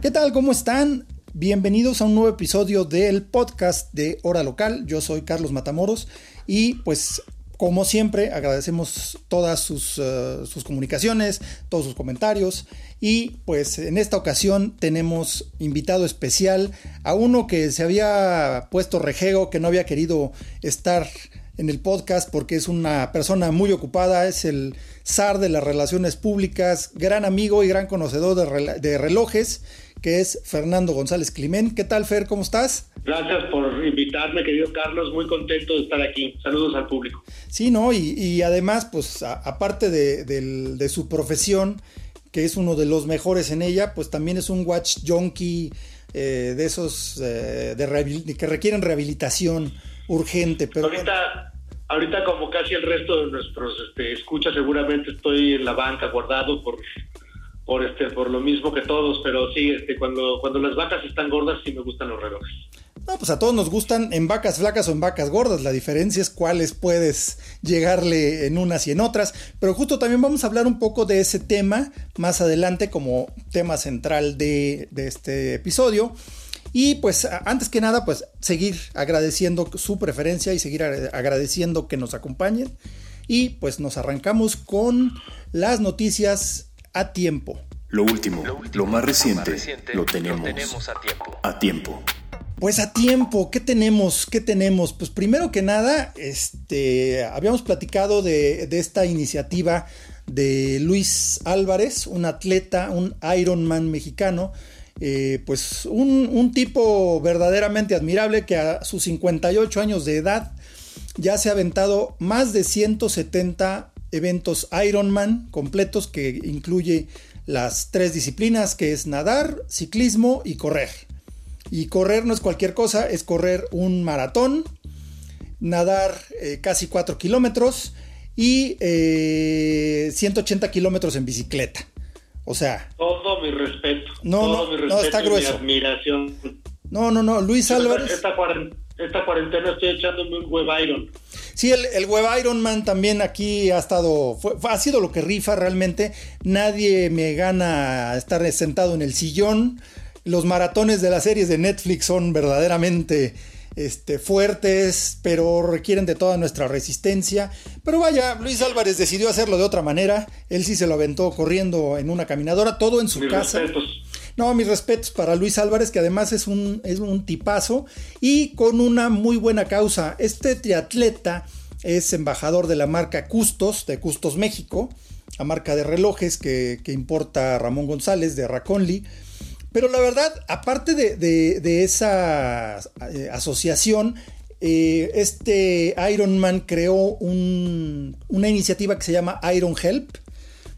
¿Qué tal? ¿Cómo están? Bienvenidos a un nuevo episodio del podcast de Hora Local. Yo soy Carlos Matamoros y pues como siempre agradecemos todas sus, uh, sus, comunicaciones, todos sus comentarios y pues en esta ocasión tenemos invitado especial a uno que se había puesto rejego, que no había querido estar en el podcast porque es una persona muy ocupada, es el zar de las relaciones públicas, gran amigo y gran conocedor de relojes, que es Fernando González Climén. ¿Qué tal, Fer? ¿Cómo estás? Gracias por invitarme, querido Carlos. Muy contento de estar aquí. Saludos al público. Sí, ¿no? Y, y además, pues, a, aparte de, de, de, su profesión, que es uno de los mejores en ella, pues también es un watch junkie eh, de esos eh, de que requieren rehabilitación urgente. Pero ahorita, bueno. ahorita como casi el resto de nuestros este, escuchas, seguramente estoy en la banca guardado por por este por lo mismo que todos, pero sí, este cuando cuando las vacas están gordas sí me gustan los relojes. No, pues a todos nos gustan en vacas flacas o en vacas gordas. La diferencia es cuáles puedes llegarle en unas y en otras. Pero justo también vamos a hablar un poco de ese tema más adelante como tema central de, de este episodio. Y pues antes que nada, pues seguir agradeciendo su preferencia y seguir agradeciendo que nos acompañen. Y pues nos arrancamos con las noticias a tiempo. Lo último, lo, último, lo, más, reciente, lo más, reciente, lo tenemos, lo tenemos a tiempo. A tiempo. Pues a tiempo, ¿qué tenemos? ¿Qué tenemos? Pues primero que nada, este, habíamos platicado de, de esta iniciativa de Luis Álvarez, un atleta, un Ironman mexicano, eh, pues un, un, tipo verdaderamente admirable que a sus 58 años de edad ya se ha aventado más de 170 eventos Ironman completos que incluye las tres disciplinas que es nadar, ciclismo y correr. Y correr no es cualquier cosa, es correr un maratón, nadar eh, casi 4 kilómetros y eh, 180 kilómetros en bicicleta. O sea. Todo mi respeto. No, todo no, mi respeto no, está grueso. Mi admiración. No, no, no. Luis Álvarez. Esta, cuarentena, esta cuarentena estoy echándome un web iron. Sí, el, el web Ironman también aquí ha estado, fue, ha sido lo que rifa realmente. Nadie me gana estar sentado en el sillón. Los maratones de las series de Netflix son verdaderamente este, fuertes, pero requieren de toda nuestra resistencia. Pero vaya, Luis Álvarez decidió hacerlo de otra manera. Él sí se lo aventó corriendo en una caminadora, todo en su Mis casa. Respetos. No, mis respetos para Luis Álvarez, que además es un, es un tipazo y con una muy buena causa. Este triatleta es embajador de la marca Custos, de Custos México, la marca de relojes que, importa Ramón González de Raconli. Pero la verdad, aparte de, de, esa eh, asociación, eh, este Ironman creó un, una iniciativa que se llama Iron Help,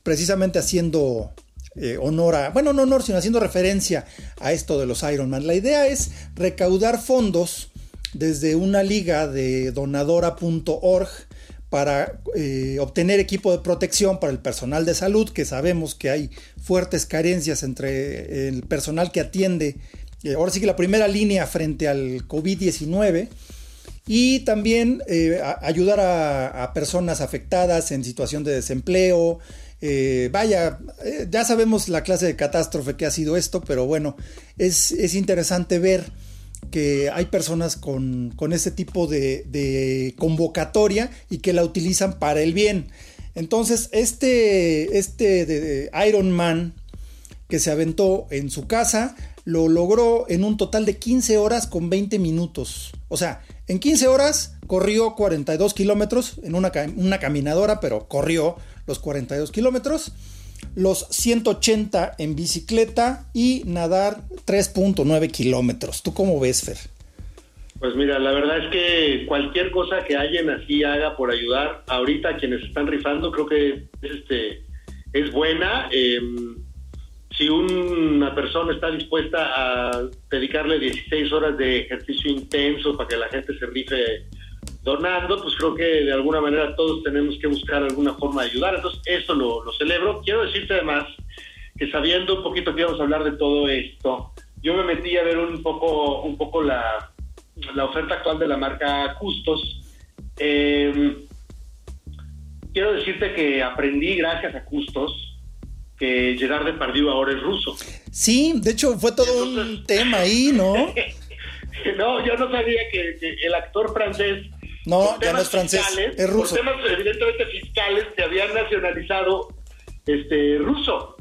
precisamente haciendo eh, honor a, bueno, no honor, sino haciendo referencia a esto de los Ironman. La idea es recaudar fondos desde una liga de donadora.org para eh, obtener equipo de protección para el personal de salud, que sabemos que hay fuertes carencias entre el personal que atiende, eh, ahora sí que la primera línea frente al COVID-19, y también eh, ayudar a, personas afectadas en situación de desempleo. Eh, vaya, eh, ya sabemos la clase de catástrofe que ha sido esto, pero bueno, es, es interesante ver que hay personas con, con este tipo de, convocatoria y que la utilizan para el bien. Entonces, este, este Iron Man que se aventó en su casa, lo logró en un total de 15 horas con 20 minutos. O sea, en 15 horas corrió 42 kilómetros en una, una, caminadora, pero corrió los 42 kilómetros. Los 180 en bicicleta y nadar 3.9 kilómetros. ¿Tú cómo ves, Fer? Pues mira, la verdad es que cualquier cosa que alguien así haga por ayudar, ahorita quienes están rifando, creo que este, es buena. Eh, si una persona está dispuesta a dedicarle 16 horas de ejercicio intenso para que la gente se rife donando, pues creo que de alguna manera todos tenemos que buscar alguna forma de ayudar. Entonces, eso lo, lo celebro. Quiero decirte además que sabiendo un poquito que íbamos a hablar de todo esto, yo me metí a ver un poco, un poco la, la oferta actual de la marca Custos. Eh, quiero decirte que aprendí gracias a Custos que Gerard Depardieu ahora es ruso. Sí, de hecho fue todo un tema ahí, ¿no? no, yo no sabía que, el actor francés no, ya no es francés, es ruso. Por temas evidentemente fiscales se habían nacionalizado este ruso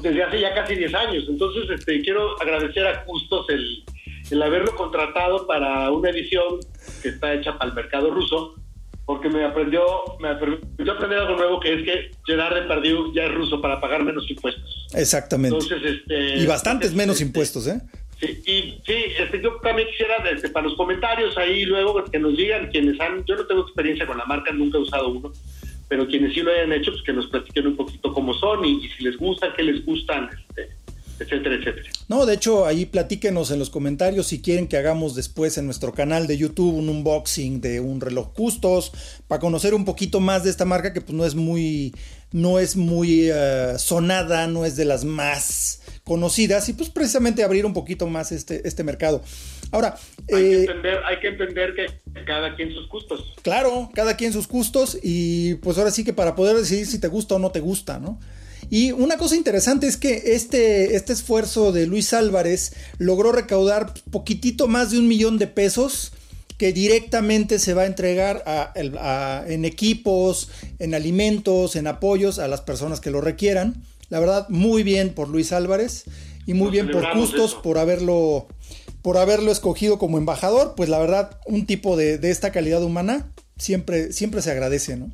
desde hace ya casi 10 años. Entonces, este quiero agradecer a Justos el, el haberlo contratado para una edición que está hecha para el mercado ruso porque me aprendió, me permitió aprender algo nuevo que es que Gerard Depardieu ya es ruso para pagar menos impuestos. Exactamente. Entonces, este, y bastantes menos este, impuestos, ¿eh? Sí, y sí, este, yo también quisiera este, para los comentarios ahí luego que nos digan quienes han, yo no tengo experiencia con la marca, nunca he usado uno, pero quienes sí lo hayan hecho, pues que nos platiquen un poquito cómo son y, y si les gusta, qué les gustan, este, etcétera, etcétera. No, de hecho, ahí platíquenos en los comentarios si quieren que hagamos después en nuestro canal de YouTube un unboxing de un reloj Custos para conocer un poquito más de esta marca que pues no es muy no es muy uh, sonada, no es de las más conocidas y pues precisamente abrir un poquito más este, este mercado. Ahora, hay, eh, que entender, hay que entender que cada quien sus gustos. Claro, cada quien sus gustos y pues ahora sí que para poder decidir si te gusta o no te gusta, ¿no? Y una cosa interesante es que este, este esfuerzo de Luis Álvarez logró recaudar poquitito más de un millón de pesos que directamente se va a entregar en equipos, en alimentos, en apoyos a las personas que lo requieran. La verdad, muy bien por Luis Álvarez y muy bien por Justos por haberlo, por haberlo escogido como embajador. Pues la verdad, un tipo de, de esta calidad humana siempre, siempre se agradece, ¿no?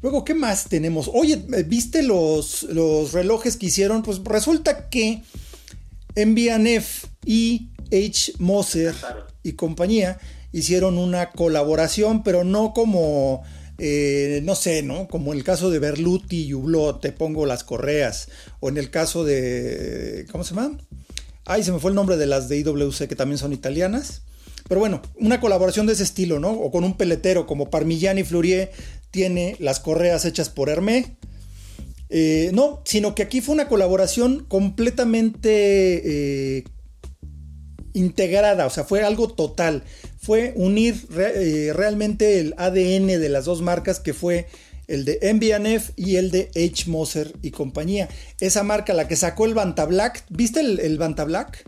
Luego, ¿qué más tenemos? Oye, ¿viste los, los relojes que hicieron? Pues resulta que MBNF y H. Moser y compañía hicieron una colaboración, pero no como, eh, no sé, ¿no? Como en el caso de Berluti y Hublot, te pongo las correas, o en el caso de, ¿cómo se llama? Ay, se me fue el nombre de las de IWC que también son italianas. Pero bueno, una colaboración de ese estilo, ¿no? O con un peletero como Parmigiani Fleurier tiene las correas hechas por Hermé. Eh, no, sino que aquí fue una colaboración completamente eh, integrada, o sea, fue algo total. Fue unir eh, realmente el ADN de las dos marcas que fue el de MBNF y el de H. Moser y compañía. Esa marca, la que sacó el Banta Black, ¿viste el, el Banta Black?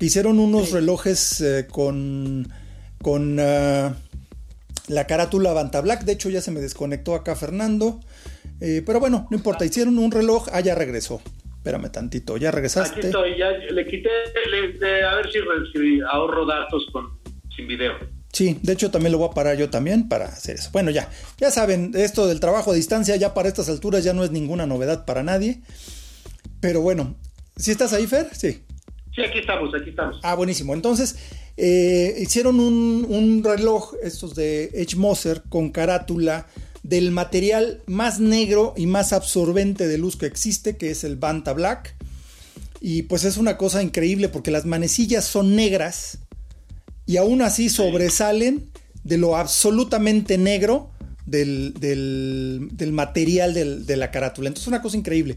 Hicieron unos relojes con, con ah, la carátula Banta Black. De hecho, ya se me desconectó acá Fernando. Eh, pero bueno, no importa. Hicieron un reloj. Ah, ya regresó. Espérame tantito. ¿Ya regresaste? Aquí estoy. Ya le quité. a ver si, ahorro datos con, sin video. Sí, de hecho también lo voy a parar yo también para hacer eso. Bueno, ya, ya saben, esto del trabajo a distancia ya para estas alturas ya no es ninguna novedad para nadie. Pero bueno, ¿si estás ahí, Fer? Sí. Sí, aquí estamos, aquí estamos. Ah, buenísimo. Entonces, eh, hicieron un, reloj, estos de Edge Moser, con carátula del material más negro y más absorbente de luz que existe, que es el Banta Black. Y pues es una cosa increíble porque las manecillas son negras y aún así sobresalen de lo absolutamente negro del, material de la carátula. Entonces es una cosa increíble.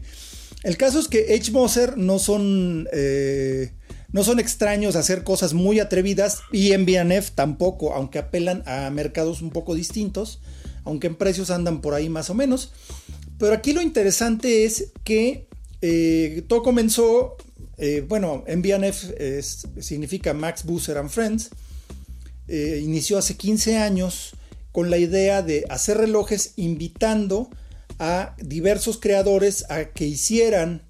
El caso es que Edge Moser no son... Eh, no son extraños a hacer cosas muy atrevidas y en BNF tampoco, aunque apelan a mercados un poco distintos, aunque en precios andan por ahí más o menos. Pero aquí lo interesante es que eh, todo comenzó, eh, bueno, MBNF significa Max Boozer and Friends, eh, inició hace 15 años con la idea de hacer relojes invitando a diversos creadores a que hicieran,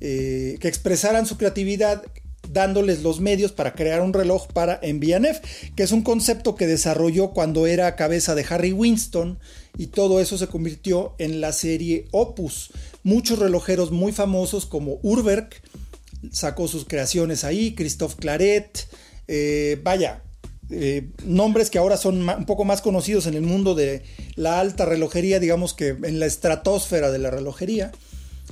que expresaran su creatividad dándoles los medios para crear un reloj para MBNF, que es un concepto que desarrolló cuando era cabeza de Harry Winston y todo eso se convirtió en la serie Opus. Muchos relojeros muy famosos como Urberg sacó sus creaciones ahí, Christophe Claret, eh, vaya, eh, nombres que ahora son un poco más conocidos en el mundo de la alta relojería, digamos que en la estratosfera de la relojería.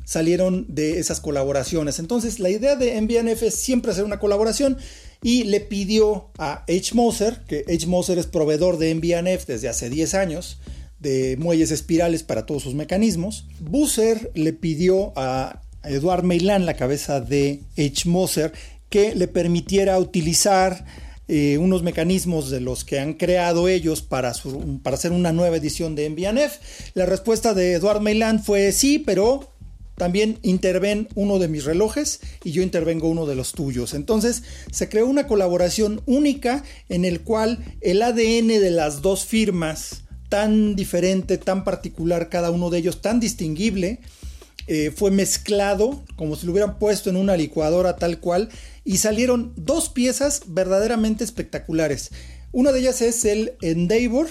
Salieron de esas colaboraciones. Entonces la idea de MBNF es siempre hacer una colaboración y le pidió a H. Moser, que H. Moser es proveedor de MBNF desde hace 10 años, de muelles espirales para todos sus mecanismos. Busser le pidió a Eduard Meilan, la cabeza de H. Moser, que le permitiera utilizar eh, unos mecanismos de los que han creado ellos para, para hacer una nueva edición de MBNF. La respuesta de Eduard Meilan fue sí, pero también interven uno de mis relojes y yo intervengo uno de los tuyos. Entonces se creó una colaboración única en el cual el ADN de las dos firmas, tan diferente, tan particular cada uno de ellos, tan distinguible, eh, fue mezclado como si lo hubieran puesto en una licuadora tal cual y salieron dos piezas verdaderamente espectaculares. Una de ellas es el Endeavor,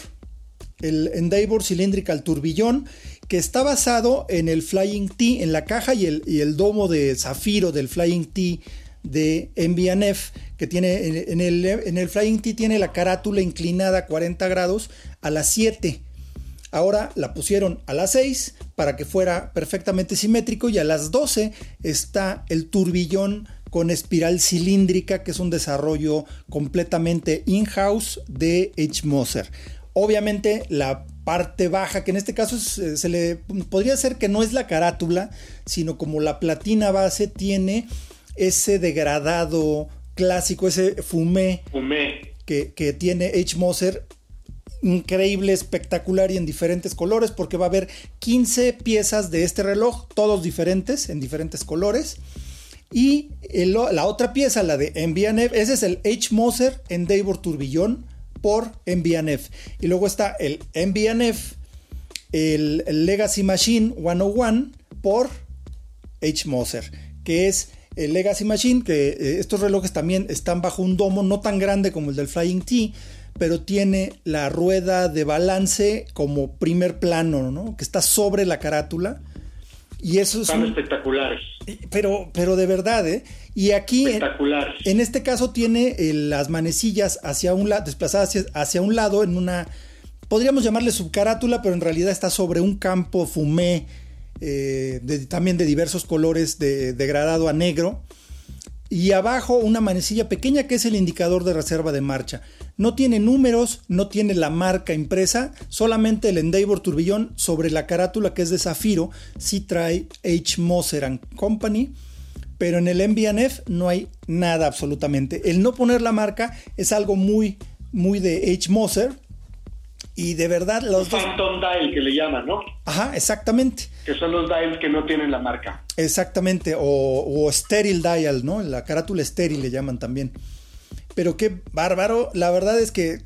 el Endeavor Cylindrical Turbillón, que está basado en el Flying T, en la caja y el, y el domo de zafiro del Flying T de MBNF, que tiene en el, en el Flying T tiene la carátula inclinada a 40 grados a las 7. Ahora la pusieron a las 6 para que fuera perfectamente simétrico y a las 12 está el turbillón con espiral cilíndrica, que es un desarrollo completamente in-house de H. Moser. Obviamente la parte baja, que en este caso eh, se le podría ser que no es la carátula, sino como la platina base tiene ese degradado clásico, ese fumé, Que, que, tiene H. Moser increíble, espectacular y en diferentes colores, porque va a haber 15 piezas de este reloj, todos diferentes, en diferentes colores. Y la otra pieza, la de MBNF, ese es el H. Moser Endeavor Turbillón por MBNF. Y luego está el MBNF, el, Legacy Machine 101 por H. Moser, que es el Legacy Machine, que eh, estos relojes también están bajo un domo no tan grande como el del Flying T, pero tiene la rueda de balance como primer plano, ¿no? Que está sobre la carátula. Y eso Están espectaculares. Pero, pero de verdad, ¿eh? Y aquí, en, este caso, tiene eh, las manecillas hacia un lado, desplazadas hacia, un lado en una, podríamos llamarle subcarátula, pero en realidad está sobre un campo fumé, eh, también de diversos colores, de degradado a negro. Y abajo una manecilla pequeña que es el indicador de reserva de marcha. No tiene números, no tiene la marca impresa, solamente el Endeavor turbillón sobre la carátula que es de zafiro, sí trae H. Moser Company, pero en el MBNF no hay nada absolutamente. El no poner la marca es algo muy, muy de H. Moser, y de verdad los Phantom Dial que le llaman, ¿no? Ajá, exactamente. Que son los dials que no tienen la marca. Exactamente, o, o sterile dial, ¿no? La carátula estéril le llaman también. Pero qué bárbaro. La verdad es que,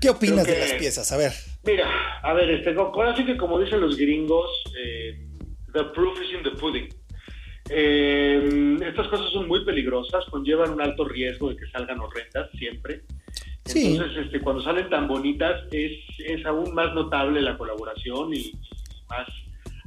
¿qué opinas de las piezas? A ver. Mira, a ver, este, ahora sí que como dicen los gringos, eh, the proof is in the pudding. Eh, estas cosas son muy peligrosas, conllevan un alto riesgo de que salgan horrendas siempre. Entonces, este, cuando salen tan bonitas, es, es aún más notable la colaboración y más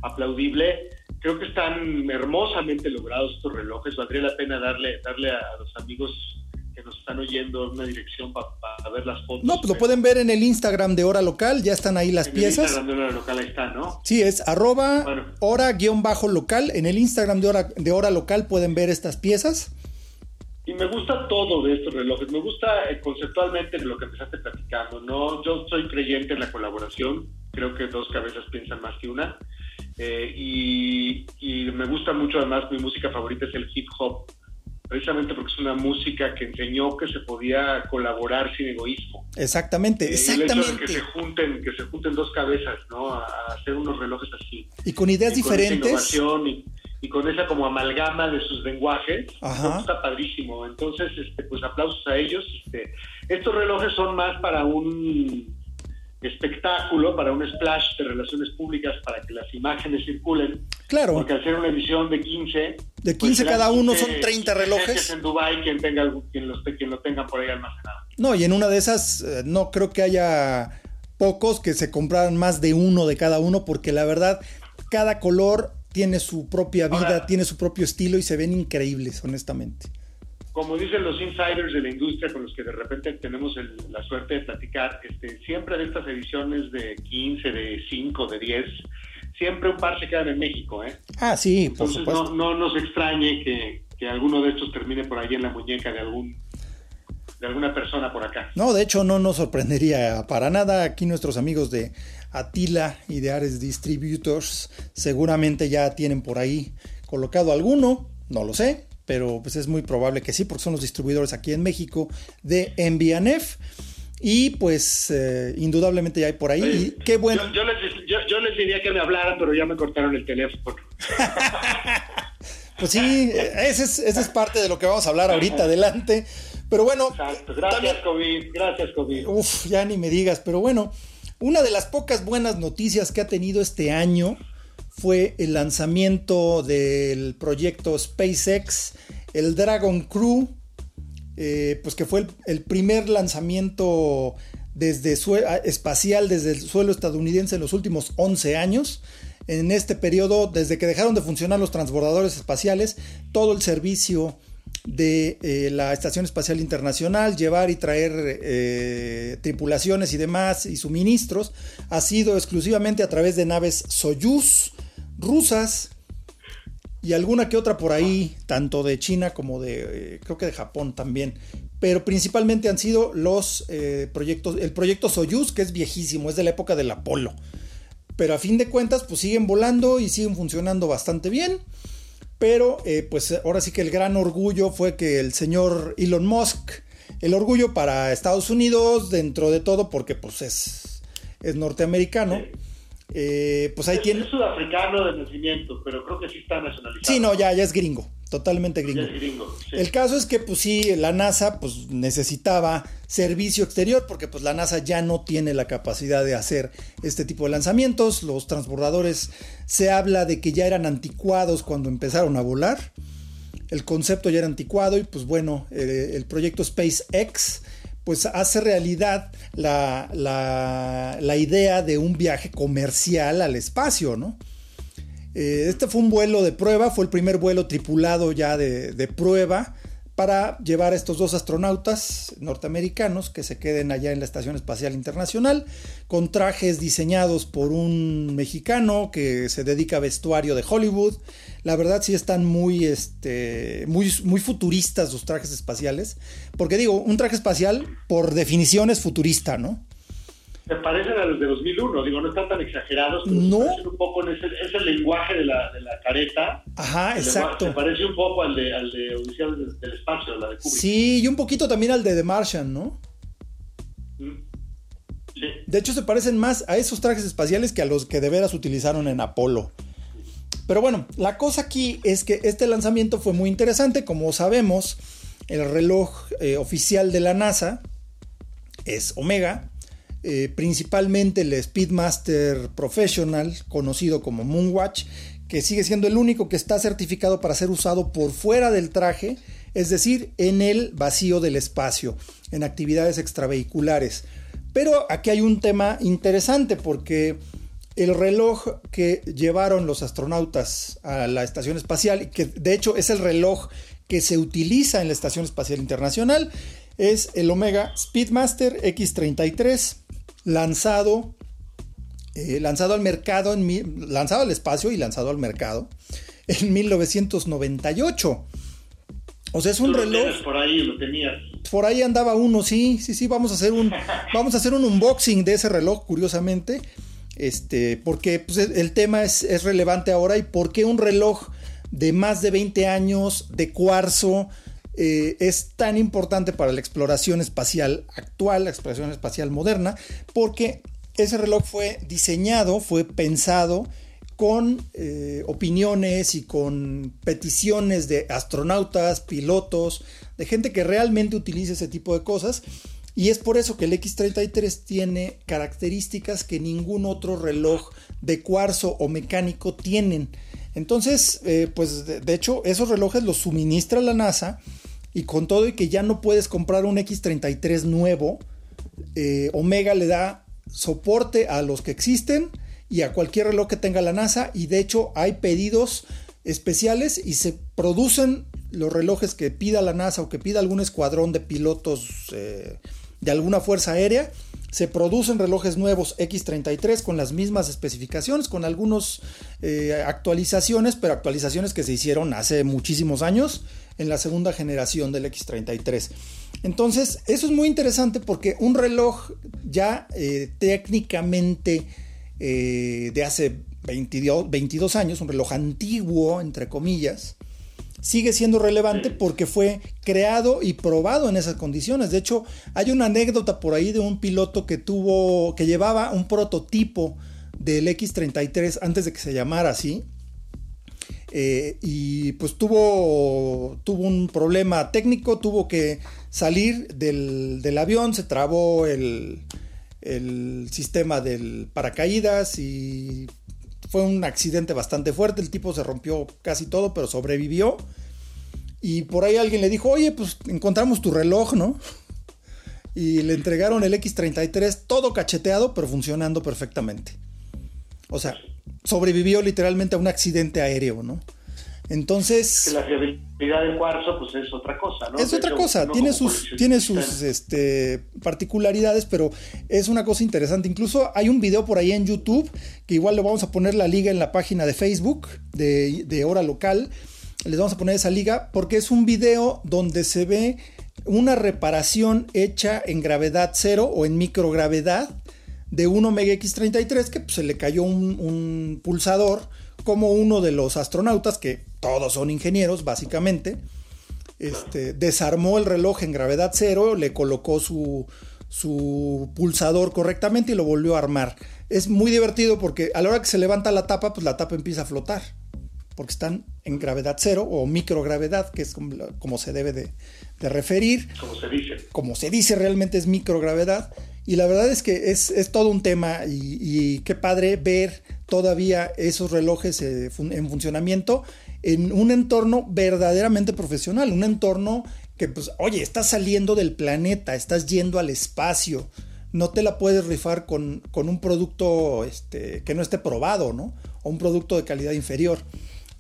aplaudible. Creo que están hermosamente logrados estos relojes. Valdría la pena darle, darle a los amigos que nos están oyendo una dirección para ver las fotos. No, pues lo pueden ver en el Instagram de Hora Local, ya están ahí las piezas. En el Instagram de Hora Local ahí está, ¿no? Sí, es arroba hora-local. En el Instagram de Hora, de Hora Local pueden ver estas piezas. Y me gusta todo de estos relojes. Me gusta eh, conceptualmente lo que empezaste platicando. No, yo soy creyente en la colaboración. Creo que dos cabezas piensan más que una. Eh, y, y me gusta mucho además, mi música favorita es el hip hop precisamente porque es una música que enseñó que se podía colaborar sin egoísmo. Exactamente, exactamente. que se junten, que se junten dos cabezas, ¿no? A, hacer unos relojes así. Y con ideas diferentes. y, con esa como amalgama de sus lenguajes, está padrísimo. Entonces, este, pues aplausos a ellos. Este, estos relojes son más para un espectáculo, para un splash de relaciones públicas, para que las imágenes circulen. Claro. Porque al ser una edición de 15... De 15 pues cada uno son 30 relojes. En Dubai quien, tenga, quien, los, quien lo tenga por ahí almacenado. No, y en una de esas eh, no creo que haya pocos que se compraran más de uno de cada uno, porque la verdad, cada color tiene su propia vida, tiene su propio estilo y se ven increíbles, honestamente como dicen los insiders de la industria con los que de repente tenemos la suerte de platicar, este, siempre de estas ediciones de 15, de 5, de 10, siempre un par se quedan en México, ¿eh? Ah, sí, por Entonces supuesto. no, no nos extrañe que, que alguno de estos termine por ahí en la muñeca de algún de alguna persona por acá. No, de hecho no nos sorprendería para nada. Aquí nuestros amigos de Atila y de Ares Distributors seguramente ya tienen por ahí colocado alguno, no lo sé, pero pues es muy probable que sí, porque son los distribuidores aquí en México de MBNF. Y pues eh, indudablemente ya hay por ahí. Y qué bueno. Yo, yo les, yo, yo les diría que me hablaran, pero ya me cortaron el teléfono. Pues sí, ese es, ese es parte de lo que vamos a hablar ahorita adelante. Pero bueno. Exacto. Gracias, también, COVID. Gracias, COVID. Uf, ya ni me digas. Pero bueno, una de las pocas buenas noticias que ha tenido este año fue el lanzamiento del proyecto SpaceX, el Dragon Crew, eh, pues que fue el, primer lanzamiento desde espacial desde el suelo estadounidense en los últimos 11 años. En este periodo, desde que dejaron de funcionar los transbordadores espaciales, todo el servicio de eh, la Estación Espacial Internacional, llevar y traer eh, tripulaciones y demás y suministros, ha sido exclusivamente a través de naves Soyuz rusas y alguna que otra por ahí, tanto de China como de, eh, creo que de Japón también. Pero principalmente han sido los eh, proyectos, el proyecto Soyuz, que es viejísimo, es de la época del Apolo. Pero a fin de cuentas, pues siguen volando y siguen funcionando bastante bien. Pero eh, pues ahora sí que el gran orgullo fue que el señor Elon Musk, el orgullo para Estados Unidos dentro de todo, porque pues es, es norteamericano. Eh, pues ahí es, tiene. Es sudafricano de nacimiento, pero creo que sí está nacionalizado. Sí, no, ya, ya es gringo, totalmente gringo. Ya es gringo sí. El caso es que, pues sí, la NASA pues necesitaba servicio exterior porque pues la NASA ya no tiene la capacidad de hacer este tipo de lanzamientos. Los transbordadores se habla de que ya eran anticuados cuando empezaron a volar. El concepto ya era anticuado y pues bueno, eh, el proyecto SpaceX pues hace realidad la, la, la, idea de un viaje comercial al espacio, ¿no? Eh, este fue un vuelo de prueba, fue el primer vuelo tripulado ya de, de, prueba para llevar a estos dos astronautas norteamericanos que se queden allá en la Estación Espacial Internacional, con trajes diseñados por un mexicano que se dedica a vestuario de Hollywood. La verdad sí están muy, este, muy, muy futuristas los trajes espaciales, porque digo, un traje espacial por definición es futurista, ¿no? Se parecen a los de 2001, digo, no están tan exagerados, pero no. se parecen un poco en ese, ese lenguaje de la, de la careta. Ajá, exacto. Se parece un poco al de, al de Odisea del, Espacio, la de Kubrick. Sí, y un poquito también al de The Martian, ¿no? Mm. Sí. De hecho, se parecen más a esos trajes espaciales que a los que de veras utilizaron en Apolo. Pero bueno, la cosa aquí es que este lanzamiento fue muy interesante. Como sabemos, el reloj eh, oficial de la NASA es Omega. Eh, principalmente el Speedmaster Professional, conocido como Moonwatch, que sigue siendo el único que está certificado para ser usado por fuera del traje, es decir, en el vacío del espacio, en actividades extravehiculares. Pero aquí hay un tema interesante porque el reloj que llevaron los astronautas a la estación espacial, que de hecho es el reloj que se utiliza en la Estación Espacial Internacional, es el Omega Speedmaster X33, lanzado, eh, lanzado al mercado, en, lanzado al espacio y lanzado al mercado en 1998. O sea, es un Tú lo reloj. Por ahí lo tenías. Por ahí andaba uno, sí, sí, sí. Vamos a hacer un, vamos a hacer un unboxing de ese reloj, curiosamente. Este, porque pues, el tema es, es, relevante ahora y por qué un reloj de más de 20 años de cuarzo eh, es tan importante para la exploración espacial actual, la exploración espacial moderna, porque ese reloj fue diseñado, fue pensado con eh, opiniones y con peticiones de astronautas, pilotos, de gente que realmente utiliza ese tipo de cosas. Y es por eso que el X33 tiene características que ningún otro reloj de cuarzo o mecánico tienen. Entonces, eh, pues de, de, hecho, esos relojes los suministra la NASA y con todo y que ya no puedes comprar un X33 nuevo, eh, Omega le da soporte a los que existen y a cualquier reloj que tenga la NASA. Y de hecho hay pedidos especiales y se producen los relojes que pida la NASA o que pida algún escuadrón de pilotos eh, de alguna fuerza aérea. Se producen relojes nuevos X33 con las mismas especificaciones, con algunas eh, actualizaciones, pero actualizaciones que se hicieron hace muchísimos años en la segunda generación del X33. Entonces, eso es muy interesante porque un reloj ya eh, técnicamente eh, de hace 22, 22 años, un reloj antiguo, entre comillas, sigue siendo relevante porque fue creado y probado en esas condiciones. De hecho, hay una anécdota por ahí de un piloto que tuvo, que llevaba un prototipo del X33 antes de que se llamara así. Eh, y pues tuvo, tuvo un problema técnico, tuvo que salir del, del avión, se trabó el, el sistema del paracaídas y fue un accidente bastante fuerte, el tipo se rompió casi todo, pero sobrevivió. Y por ahí alguien le dijo, oye, pues encontramos tu reloj, ¿no? Y le entregaron el X33 todo cacheteado, pero funcionando perfectamente. O sea, sobrevivió literalmente a un accidente aéreo, ¿no? Entonces. la fiabilidad del cuarzo, pues es otra cosa, ¿no? Es otra cosa, tiene sus, tiene sus este, particularidades, pero es una cosa interesante. Incluso hay un video por ahí en YouTube, que igual le vamos a poner la liga en la página de Facebook de, de Hora Local. Les vamos a poner esa liga porque es un video donde se ve una reparación hecha en gravedad cero o en microgravedad de un Omega X33 que pues, se le cayó un, pulsador como uno de los astronautas, que todos son ingenieros básicamente, este, desarmó el reloj en gravedad cero, le colocó su, su pulsador correctamente y lo volvió a armar. Es muy divertido porque a la hora que se levanta la tapa, pues la tapa empieza a flotar. Porque están en gravedad cero o microgravedad, que es como, se debe de, referir. Como se dice. Como se dice, realmente es microgravedad. Y la verdad es que es, todo un tema y, qué padre ver todavía esos relojes eh, en funcionamiento en un entorno verdaderamente profesional, un entorno que pues, oye, estás saliendo del planeta, estás yendo al espacio, no te la puedes rifar con, con un producto este, que no esté probado, ¿no? O un producto de calidad inferior.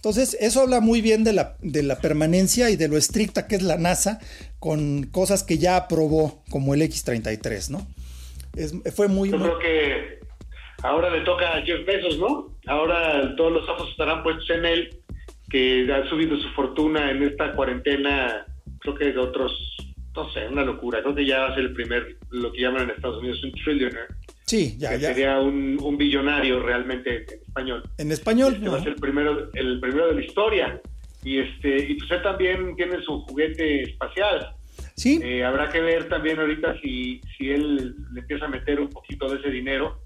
Entonces, eso habla muy bien de la, de la permanencia y de lo estricta que es la NASA con cosas que ya aprobó, como el X33, ¿no? fue muy... Yo creo que ahora le toca a Jeff Bezos, ¿no? Ahora todos los ojos estarán puestos en él, que ha subido su fortuna en esta cuarentena, creo que de otros, no sé, una locura. Creo que ya va a ser el primer, lo que llaman en Estados Unidos un trillionaire. Sí, ya, ya. Sería un, un, billonario realmente en español. En español. Este va a ser el primero, el primero de la historia. Y este, y pues él también tiene su juguete espacial. Sí. Eh, habrá que ver también ahorita si, si él le empieza a meter un poquito de ese dinero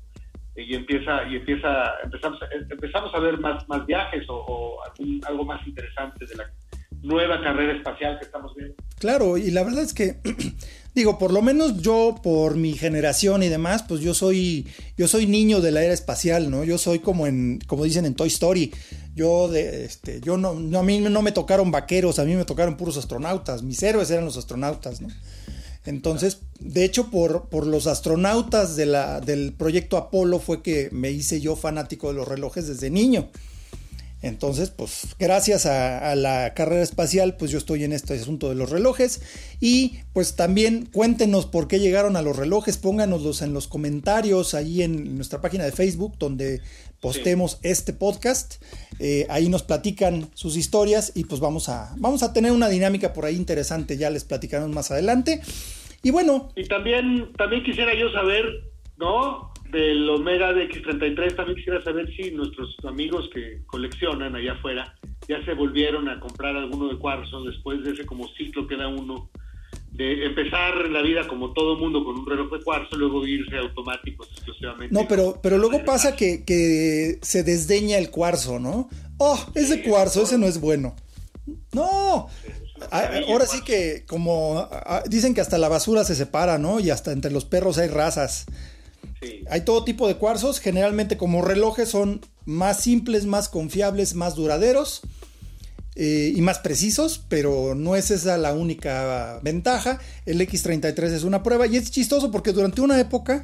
eh, y empieza y empieza empezamos empezamos a ver más más viajes o, algo más interesante de la nueva carrera espacial que estamos viendo. Claro, y la verdad es que digo, por lo menos yo por mi generación y demás, pues yo soy yo soy niño de la era espacial, ¿no? Yo soy como en como dicen en Toy Story. Yo de este yo no, no a mí no me tocaron vaqueros, a mí me tocaron puros astronautas, mis héroes eran los astronautas, ¿no? Entonces, de hecho, por, por los astronautas de la, del proyecto Apolo fue que me hice yo fanático de los relojes desde niño. Entonces, pues gracias a, la carrera espacial, pues yo estoy en este asunto de los relojes. Y pues también cuéntenos por qué llegaron a los relojes, pónganoslos en los comentarios ahí en nuestra página de Facebook, donde postemos este podcast. Eh, ahí nos platican sus historias y pues vamos a, vamos a tener una dinámica por ahí interesante, ya les platicaremos más adelante. Y bueno. Y también, también quisiera yo saber, ¿no? Del Omega de X33 también quisiera saber si nuestros amigos que coleccionan allá afuera ya se volvieron a comprar alguno de cuarzo después de ese como ciclo que da uno de empezar la vida como todo mundo con un reloj de cuarzo, luego irse automáticos exclusivamente. No, pero, pero luego pasa que, que se desdeña el cuarzo, ¿no? Oh, ese cuarzo, ese no es bueno. No, ah, ahora sí que como ah, ah, dicen que hasta la basura se separa, ¿no? Y hasta entre los perros hay razas. Hay todo tipo de cuarzos, generalmente como relojes son más simples, más confiables, más duraderos eh, y más precisos, pero no es esa la única ventaja. El X33 es una prueba y es chistoso porque durante una época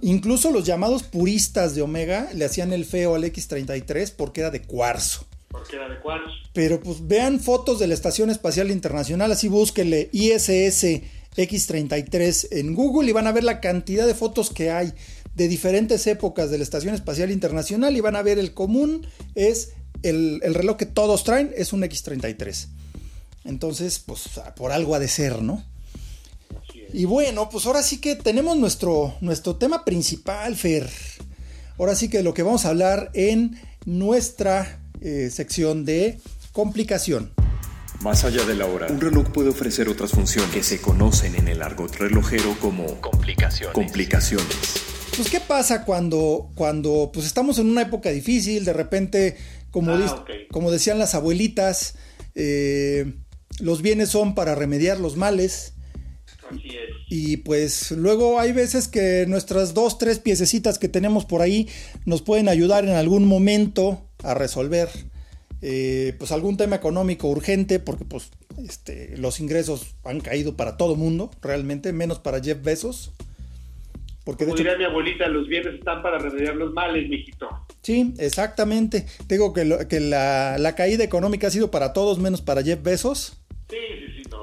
incluso los llamados puristas de Omega le hacían el feo al X33 porque era de cuarzo. Porque era de cuarzo. Pero pues vean fotos de la Estación Espacial Internacional, así búsquenle ISS X-33 en Google y van a ver la cantidad de fotos que hay de diferentes épocas de la Estación Espacial Internacional y van a ver el común es el, reloj que todos traen es un X-33. Entonces, pues por algo ha de ser, ¿no? Y bueno, pues ahora sí que tenemos nuestro, nuestro tema principal, Fer. Ahora sí que lo que vamos a hablar en nuestra eh, sección de complicación. Más allá de la hora, un reloj puede ofrecer otras funciones que se conocen en el argot relojero como complicaciones. complicaciones. Pues qué pasa cuando, cuando pues estamos en una época difícil, de repente, como, ah, como decían las abuelitas, eh, los bienes son para remediar los males. Y pues luego hay veces que nuestras dos, tres piececitas que tenemos por ahí nos pueden ayudar en algún momento a resolver eh, pues algún tema económico urgente, porque pues este, los ingresos han caído para todo mundo, realmente, menos para Jeff Bezos. Porque Como diría mi abuelita, los bienes están para remediar los males, mijito. Sí, exactamente. Digo que, que la, la, caída económica ha sido para todos menos para Jeff Bezos. Sí, sí, sí, no.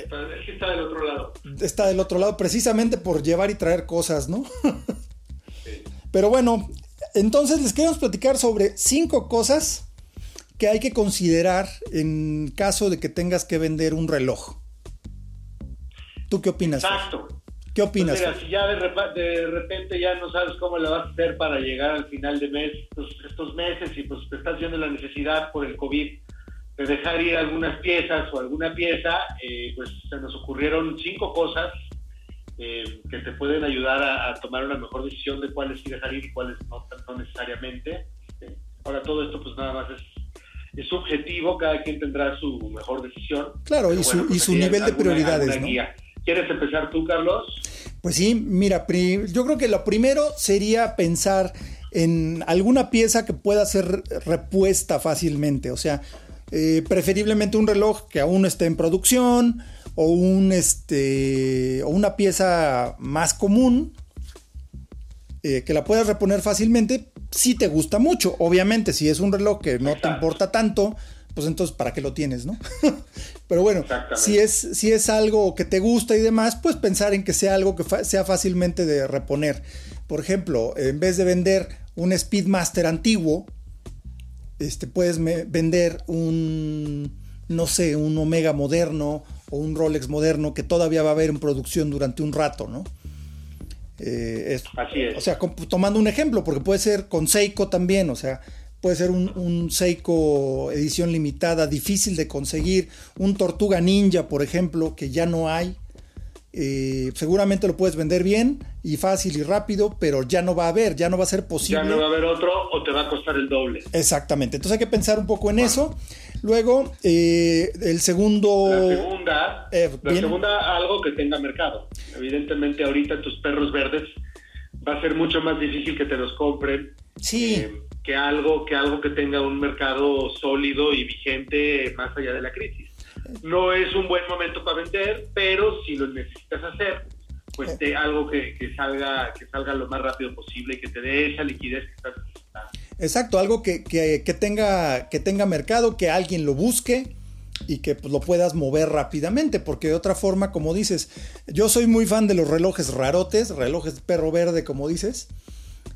Está, está del otro lado. Está del otro lado, precisamente por llevar y traer cosas, ¿no? sí. Pero bueno, entonces les queremos platicar sobre cinco cosas que hay que considerar en caso de que tengas que vender un reloj. ¿Tú qué opinas? Exacto. ¿Qué opinas? Pues mira, si ya de, repente ya no sabes cómo le vas a hacer para llegar al final de mes, pues, estos meses, y pues te estás viendo la necesidad por el COVID de dejar ir algunas piezas o alguna pieza, eh, pues se nos ocurrieron cinco cosas eh, que te pueden ayudar a, tomar una mejor decisión de cuáles sí dejar ir y cuáles no, no necesariamente. Eh, ahora todo esto pues nada más es es subjetivo, cada quien tendrá su mejor decisión. Claro, y su, pues, nivel de prioridades. ¿no? ¿Quieres empezar tú, Carlos? Pues sí, mira, yo creo que lo primero sería pensar en alguna pieza que pueda ser repuesta fácilmente, o sea, eh, preferiblemente un reloj que aún esté en producción o un este o una pieza más común eh, que la puedas reponer fácilmente si te gusta mucho. Obviamente, si es un reloj que no te importa tanto, pues entonces, ¿para qué lo tienes, no? Pero bueno, si es, si es algo que te gusta y demás, pues pensar en que sea algo que sea fácilmente de reponer. Por ejemplo, en vez de vender un Speedmaster antiguo, este, puedes vender un, no sé, un Omega moderno o un Rolex moderno que todavía va a haber en producción durante un rato, ¿no? Eh, Así es. O sea, tomando un ejemplo, porque puede ser con Seiko también, o sea, puede ser un, Seiko edición limitada, difícil de conseguir, un Tortuga Ninja, por ejemplo, que ya no hay. Eh, seguramente lo puedes vender bien y fácil y rápido, pero ya no va a haber, ya no va a ser posible. Ya no va a haber otro o te va a costar el doble. Exactamente, entonces hay que pensar un poco en eso. Luego, eh, el segundo... La segunda, eh, la segunda, algo que tenga mercado. Evidentemente ahorita tus perros verdes va a ser mucho más difícil que te los compren. Sí. Eh, que algo, que algo que tenga un mercado sólido y vigente más allá de la crisis. No es un buen momento para vender, pero si lo necesitas hacer, pues de algo que, que, salga, que salga lo más rápido posible y que te dé esa liquidez que estás. Exacto, algo que, tenga, que tenga mercado, que alguien lo busque y que pues, lo puedas mover rápidamente, porque de otra forma, como dices, yo soy muy fan de los relojes rarotes, relojes de perro verde, como dices.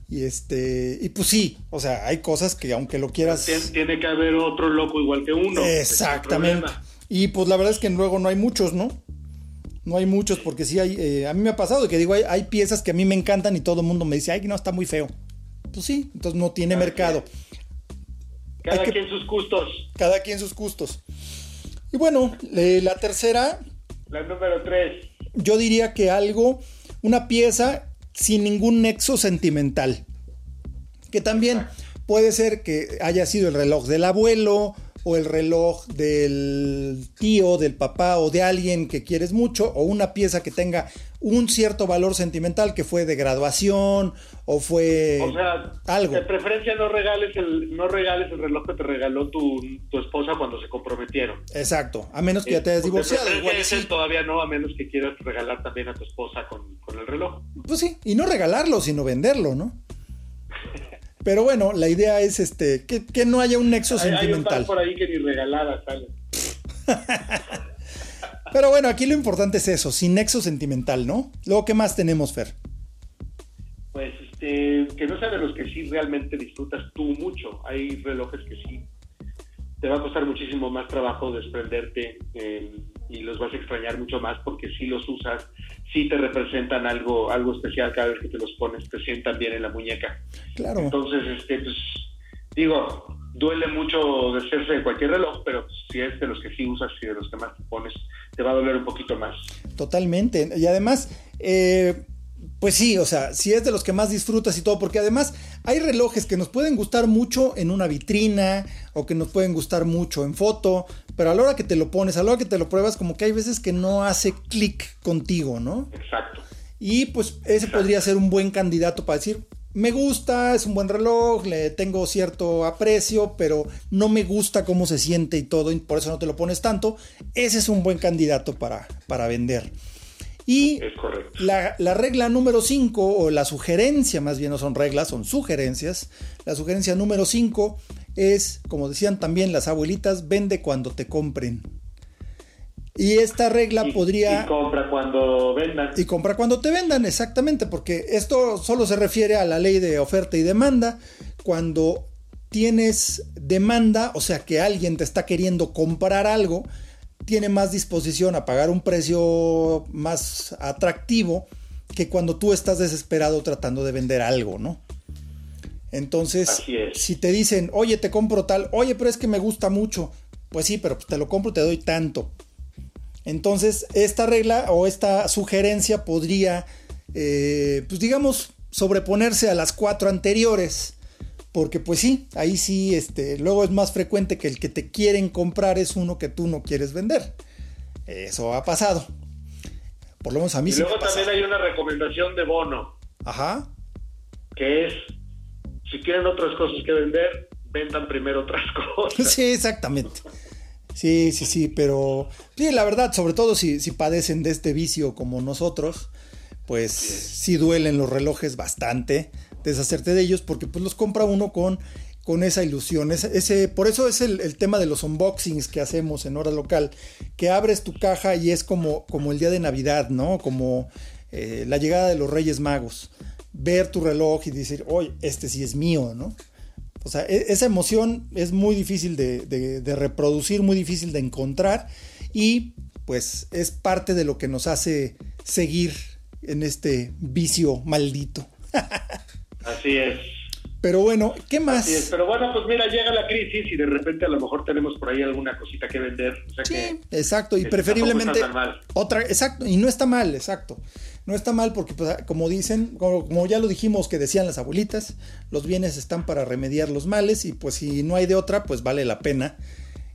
Y este, y pues sí, o sea, hay cosas que aunque lo quieras. Tiene que haber otro loco igual que uno. Exactamente. Y pues la verdad es que luego no hay muchos, ¿no? No hay muchos, porque sí hay. Eh, a mí me ha pasado que digo, hay, hay, piezas que a mí me encantan y todo el mundo me dice, ay, no, está muy feo pues sí, entonces no tiene mercado. Cada quien sus gustos. Cada quien sus gustos. Y bueno, la tercera. La número tres. Yo diría que algo, una pieza sin ningún nexo sentimental. Que también puede ser que haya sido el reloj del abuelo o el reloj del tío, del papá o de alguien que quieres mucho, o una pieza que tenga un cierto valor sentimental que fue de graduación o fue o sea, algo. De preferencia no regales el no regales el reloj que te regaló tu, esposa cuando se comprometieron. Exacto, a menos que ya te hayas divorciado. Igual todavía no, a menos que quieras regalar también a tu esposa con, con el reloj. Pues sí, y no regalarlo, sino venderlo, ¿no? Pero bueno, la idea es este que, no haya un nexo sentimental. Hay un por ahí que ni regalada sale. Pero bueno, aquí lo importante es eso, sin nexo sentimental, ¿no? Luego, ¿qué más tenemos, Fer? Pues este, que no sea de los que sí realmente disfrutas tú mucho. Hay relojes que sí te va a costar muchísimo más trabajo desprenderte eh, y los vas a extrañar mucho más porque si los usas, sí te representan algo, algo especial cada vez que te los pones, te sientan bien en la muñeca. Claro. Entonces, este, pues, digo, duele mucho deshacerse de cualquier reloj, pero si es de los que sí usas y de los que más te pones, te va a doler un poquito más. Totalmente. Y además, eh, pues sí, o sea, si es de los que más disfrutas y todo, porque además hay relojes que nos pueden gustar mucho en una vitrina o que nos pueden gustar mucho en foto, pero a la hora que te lo pones, a la hora que te lo pruebas, como que hay veces que no hace clic contigo, ¿no? Exacto. Y pues ese podría ser un buen candidato para decir, me gusta, es un buen reloj, le tengo cierto aprecio, pero no me gusta cómo se siente y todo, y por eso no te lo pones tanto. Ese es un buen candidato para, para vender. Y la, la, regla número 5, o la sugerencia, más bien no son reglas, son sugerencias. La sugerencia número 5 es, como decían también las abuelitas, vende cuando te compren. Y esta regla podría... Y compra cuando vendan. Y compra cuando te vendan, exactamente, porque esto solo se refiere a la ley de oferta y demanda. Cuando tienes demanda, o sea que alguien te está queriendo comprar algo, tiene más disposición a pagar un precio más atractivo que cuando tú estás desesperado tratando de vender algo, ¿no? Entonces, si te dicen, oye, te compro tal, oye, pero es que me gusta mucho, pues sí, pero te lo compro, te doy tanto. Entonces, esta regla o esta sugerencia podría, eh, pues digamos, sobreponerse a las cuatro anteriores. Porque pues sí, ahí sí, este, luego es más frecuente que el que te quieren comprar es uno que tú no quieres vender. Eso ha pasado. Por lo menos a mí y Luego también hay una recomendación de bono. Ajá. Que es, si quieren otras cosas que vender, vendan primero otras cosas. Sí, exactamente. Sí, sí, sí, pero sí, la verdad, sobre todo si, si padecen de este vicio como nosotros, pues sí duelen los relojes bastante deshacerte de ellos porque pues los compra uno con, con esa ilusión. Ese, por eso es el, tema de los unboxings que hacemos en hora local, que abres tu caja y es como, como el día de Navidad, ¿no? Como eh, la llegada de los Reyes Magos. Ver tu reloj y decir, oye, este sí es mío, ¿no? O sea, e, esa emoción es muy difícil de, de reproducir, muy difícil de encontrar y pues es parte de lo que nos hace seguir en este vicio maldito. Así es. Pero bueno, ¿qué más? Pero bueno, pues mira, llega la crisis y de repente a lo mejor tenemos por ahí alguna cosita que vender. sí, exacto, y preferiblemente otra, exacto, y no está mal, exacto. No está mal porque, pues, como dicen, como, ya lo dijimos que decían las abuelitas, los bienes están para remediar los males y pues si no hay de otra, pues vale la pena.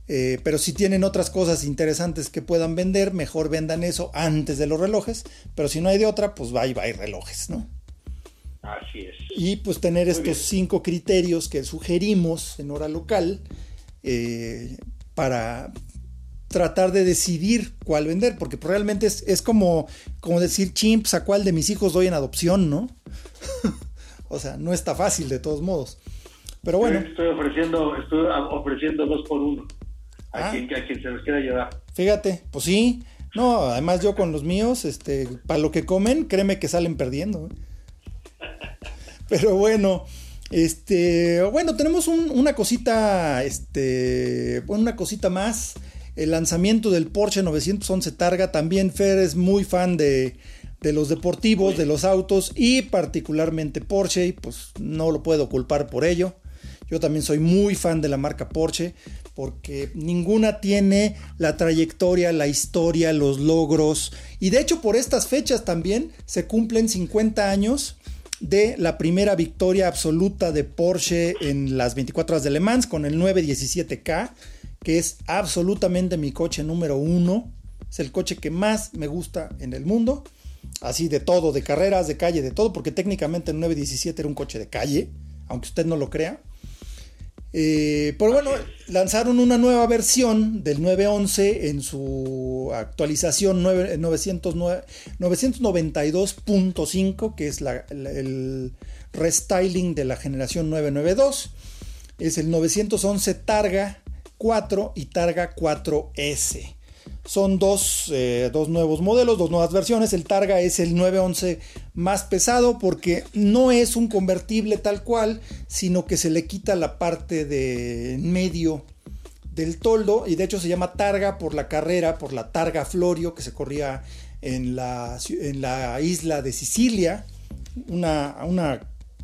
Eh, pero si tienen otras cosas interesantes que puedan vender, mejor vendan eso antes de los relojes. Pero si no hay de otra, pues va y va relojes, ¿no? Así es. Y pues tener estos cinco criterios que sugerimos en hora local eh, para tratar de decidir cuál vender, porque realmente es, como, como decir, chimps, a cuál de mis hijos doy en adopción, ¿no? o sea, no está fácil de todos modos. Pero bueno. Estoy ofreciendo, estoy ofreciendo dos por uno. A, ah. quien, se los quiera llevar. Fíjate, pues sí. No, además yo con los míos, este, para lo que comen, créeme que salen perdiendo. ¿eh? Pero bueno, este, bueno, tenemos una cosita, este, una cosita más. El lanzamiento del Porsche 911 Targa. También Fer es muy fan de, de los deportivos, de los autos y particularmente Porsche. Y pues no lo puedo culpar por ello. Yo también soy muy fan de la marca Porsche porque ninguna tiene la trayectoria, la historia, los logros. Y de hecho por estas fechas también se cumplen 50 años de la primera victoria absoluta de Porsche en las 24 horas de Le Mans con el 917K, que es absolutamente mi coche número uno. Es el coche que más me gusta en el mundo. Así de todo, de carreras, de calle, de todo, porque técnicamente el 917 era un coche de calle, aunque usted no lo crea. Eh, pero bueno, lanzaron una nueva versión del 911 en su actualización 992.5, que es el restyling de la generación 992. Es el 911 Targa 4 y Targa 4S. Son dos, eh, dos, nuevos modelos, dos nuevas versiones. El Targa es el 911 más pesado porque no es un convertible tal cual, sino que se le quita la parte de medio del toldo y de hecho se llama Targa por la carrera, por la Targa Florio que se corría en la, en la isla de Sicilia. Una, una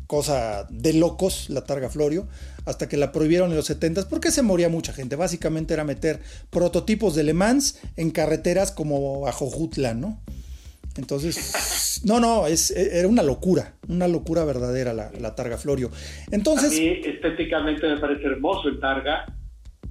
cosa de locos, la Targa Florio, hasta que la prohibieron en los 70 porque se moría mucha gente. Básicamente era meter prototipos de Le Mans en carreteras como Ajojutla, ¿no? Entonces, no, no, es, era una locura, una locura verdadera la, la Targa Florio. Entonces, a mí estéticamente me parece hermoso el Targa,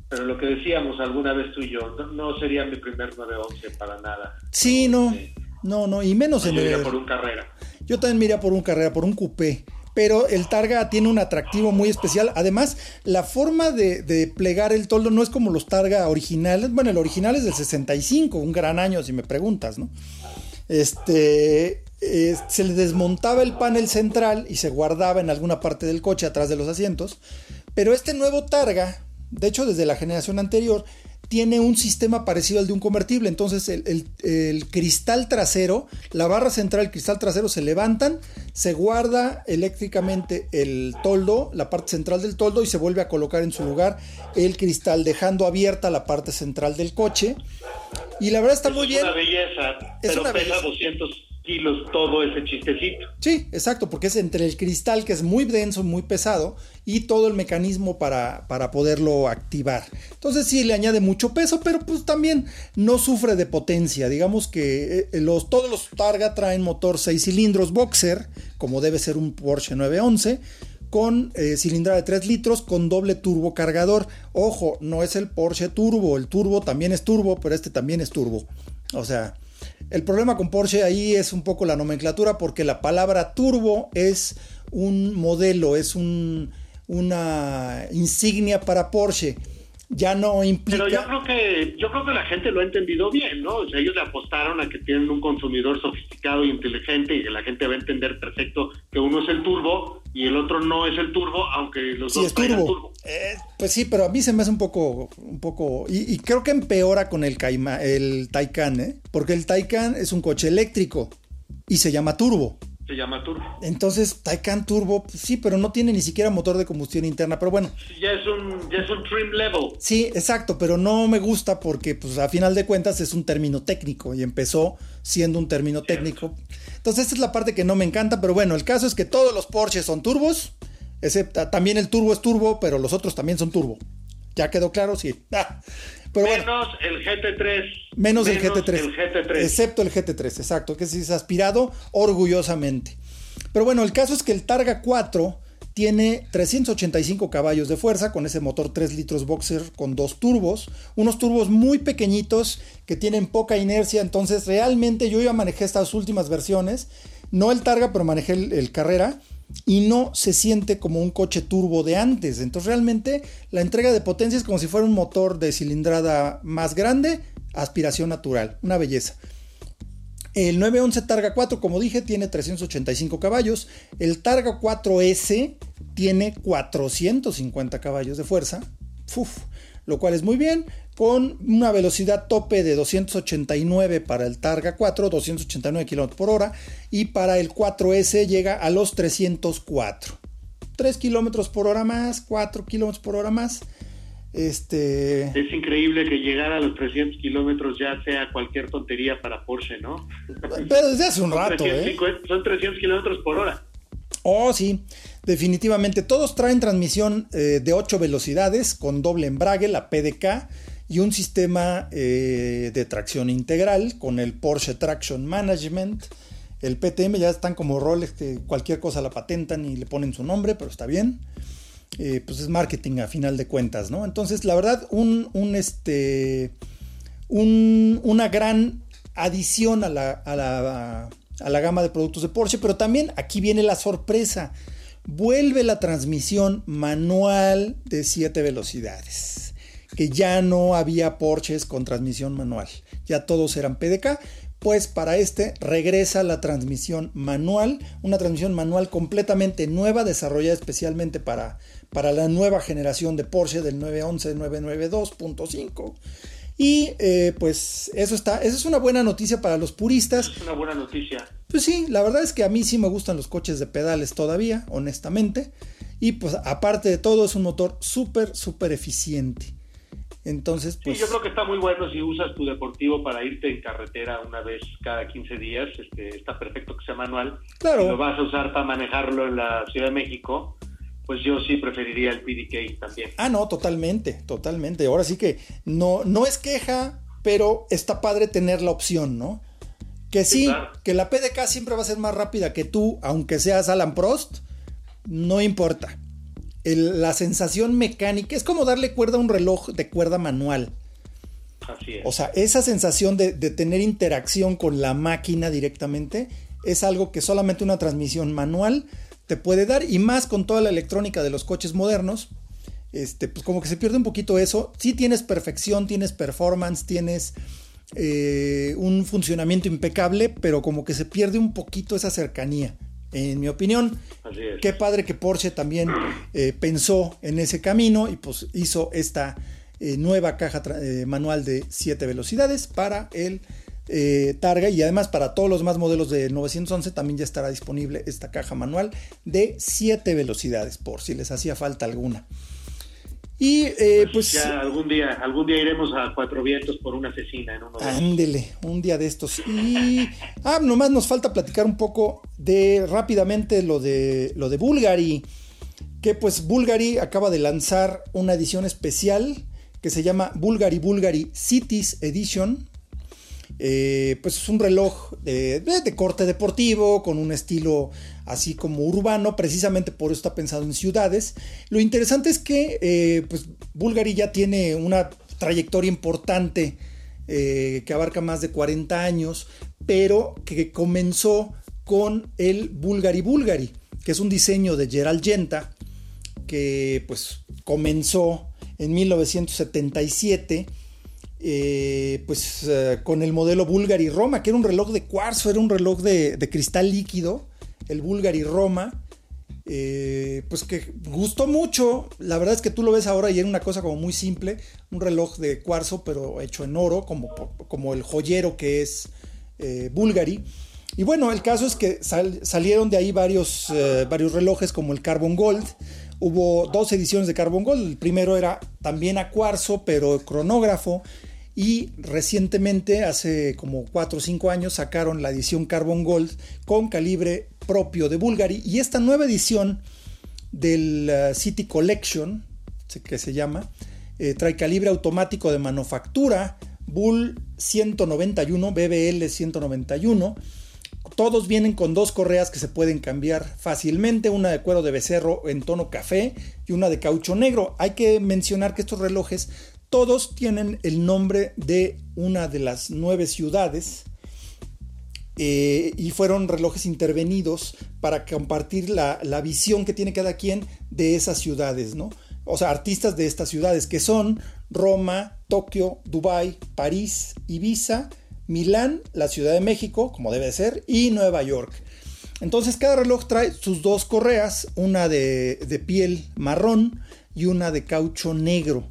pero lo que decíamos alguna vez tú y yo, no, sería mi primer 911 para nada. Sí, no, no, no, y menos en el... por un carrera. Yo también me por un carrera, por un coupé pero el Targa tiene un atractivo muy especial. Además, la forma de, plegar el toldo no es como los Targa originales. Bueno, el original es del 65, un gran año si me preguntas, ¿no? Este, se le desmontaba el panel central y se guardaba en alguna parte del coche atrás de los asientos. Pero este nuevo Targa, de hecho desde la generación anterior, tiene un sistema parecido al de un convertible. Entonces el, cristal trasero, la barra central, el cristal trasero se levantan, se guarda eléctricamente el toldo, la parte central del toldo y se vuelve a colocar en su lugar el cristal, dejando abierta la parte central del coche. Y la verdad está muy bien. Es una belleza, pero pesa 200 todo ese chistecito. Sí, exacto, porque es entre el cristal que es muy denso, muy pesado, y todo el mecanismo para, para poderlo activar. Entonces sí, le añade mucho peso, pero pues también no sufre de potencia. Digamos que eh, los, todos los Targa traen motor 6 cilindros boxer, como debe ser un Porsche 911 con eh, cilindrada de 3 litros con doble turbo cargador. Ojo, no es el Porsche Turbo, el Turbo también es turbo, pero este también es turbo. O sea, el problema con Porsche ahí es un poco la nomenclatura porque la palabra turbo es un modelo, es una insignia para Porsche ya no implica. Pero yo creo que yo creo que la gente lo ha entendido bien, ¿no? O sea, ellos le apostaron a que tienen un consumidor sofisticado y inteligente y que la gente va a entender perfecto que uno es el turbo y el otro no es el turbo, aunque los dos es turbo. Eh, pues sí, pero a mí se me hace un poco un poco y, creo que empeora con el Caima, el Taycan, ¿eh? Porque el Taycan es un coche eléctrico y se llama turbo se llama turbo. Entonces, Taycan Turbo, pues sí, pero no tiene ni siquiera motor de combustión interna, pero bueno. Ya es un, ya es un trim level. Sí, exacto, pero no me gusta porque, pues, a final de cuentas es un término técnico y empezó siendo un término técnico. Entonces, esta es la parte que no me encanta, pero bueno, el caso es que todos los Porsches son turbos, excepto también el turbo es turbo, pero los otros también son turbo. ¿Ya quedó claro? Sí. Ah, menos el GT3. Menos, el, GT3, Excepto el GT3, exacto, que es aspirado orgullosamente. Pero bueno, el caso es que el Targa 4 tiene 385 caballos de fuerza con ese motor 3 litros boxer con dos turbos, unos turbos muy pequeñitos que tienen poca inercia, entonces realmente yo ya manejé estas últimas versiones, no el Targa, pero manejé el Carrera y no se siente como un coche turbo de antes. Entonces realmente la entrega de potencia es como si fuera un motor de cilindrada más grande, aspiración natural, una belleza. El 911 Targa 4, como dije, tiene 385 caballos. El Targa 4S tiene 450 caballos de fuerza. Lo cual es muy bien con una velocidad tope de 289 para el Targa 4, 289 km por hora, y para el 4S llega a los 304. 3 km por hora más, 4 km por hora más. Este... Es increíble que llegar a los 300 kilómetros ya sea cualquier tontería para Porsche, ¿no? Pero desde hace un rato, ¿eh? Son 300 kilómetros por hora. Oh, sí, definitivamente. Todos traen transmisión eh, de 8 velocidades con doble embrague, la PDK y un sistema eh, de tracción integral con el Porsche Traction Management. El PTM ya están como roles que cualquier cosa la patentan y le ponen su nombre, pero está bien. Eh, pues es marketing a final de cuentas, ¿no? Entonces, la verdad, un, este, una gran adición a la, a, la, a la gama de productos de Porsche, pero también aquí viene la sorpresa. Vuelve la transmisión manual de 7 velocidades que ya no había Porsches con transmisión manual, ya todos eran PDK, pues para este regresa la transmisión manual, una transmisión manual completamente nueva, desarrollada especialmente para, para la nueva generación de Porsche del 911 992.5 Y eh, pues eso está, eso es una buena noticia para los puristas. Es una buena noticia. Pues sí, la verdad es que a mí sí me gustan los coches de pedales todavía, honestamente. Y pues aparte de todo es un motor súper, súper eficiente. Entonces, pues... Sí, yo creo que está muy bueno si usas tu deportivo para irte en carretera una vez cada 15 días. Este, está perfecto que sea manual. Claro. Si lo vas a usar para manejarlo en la Ciudad de México, pues yo sí preferiría el PDK también. Ah, no, totalmente, totalmente. Ahora sí que no, no es queja, pero está padre tener la opción, ¿no? Que sí, que la PDK siempre va a ser más rápida que tú, aunque seas Alan Prost, no importa. la sensación mecánica es como darle cuerda a un reloj de cuerda manual. Así es. O sea, esa sensación de, de tener interacción con la máquina directamente es algo que solamente una transmisión manual te puede dar y más con toda la electrónica de los coches modernos. Este, pues como que se pierde un poquito eso. Sí tienes perfección, tienes performance, tienes eh, un funcionamiento impecable, pero como que se pierde un poquito esa cercanía. En mi opinión, Así es. qué padre que Porsche también eh, pensó en ese camino y pues hizo esta eh, nueva caja manual de 7 velocidades para el eh, Targa y además para todos los más modelos de 911 también ya estará disponible esta caja manual de 7 velocidades por si les hacía falta alguna. Y eh, pues, ya algún día, algún día iremos a Cuatro Vientos por una asesina en uno de Ándele, un día de estos. Y ah, nomás nos falta platicar un poco de rápidamente lo de lo de Bulgari, que pues Bulgari acaba de lanzar una edición especial que se llama Bulgari Bulgari Cities Edition eh, pues es un reloj de, corte deportivo, con un estilo así como urbano, precisamente por eso está pensado en ciudades. Lo interesante es que eh, pues Bulgari ya tiene una trayectoria importante eh, que abarca más de 40 años, pero que comenzó con el Bulgari Bulgari, que es un diseño de Gerald Genta, que pues comenzó en 1977 eh, pues eh, con el modelo Bulgari Roma, que era un reloj de cuarzo, era un reloj de, cristal líquido, el Bulgari Roma, eh, pues que gustó mucho, la verdad es que tú lo ves ahora y era una cosa como muy simple, un reloj de cuarzo pero hecho en oro, como, como el joyero que es Bulgari. Y bueno, el caso es que salieron de ahí varios, varios relojes como el Carbon Gold, Hubo dos ediciones de Carbon Gold. El primero era también a cuarzo, pero cronógrafo. Y recientemente, hace como 4 o 5 años, sacaron la edición Carbon Gold con calibre propio de Bulgari. Y esta nueva edición del uh, City Collection, que se llama, eh, trae calibre automático de manufactura, Bull 191, BBL 191 todos vienen con dos correas que se pueden cambiar fácilmente, una de cuero de becerro en tono café y una de caucho negro. Hay que mencionar que estos relojes todos tienen el nombre de una de las nueve ciudades eh, y fueron relojes intervenidos para compartir la, visión que tiene cada quien de esas ciudades, ¿no? O sea, artistas de estas ciudades que son Roma, Tokio, Dubái, París, Ibiza, Milán, la Ciudad de México, como debe ser, y Nueva York. Entonces cada reloj trae sus dos correas, una de, piel marrón y una de caucho negro.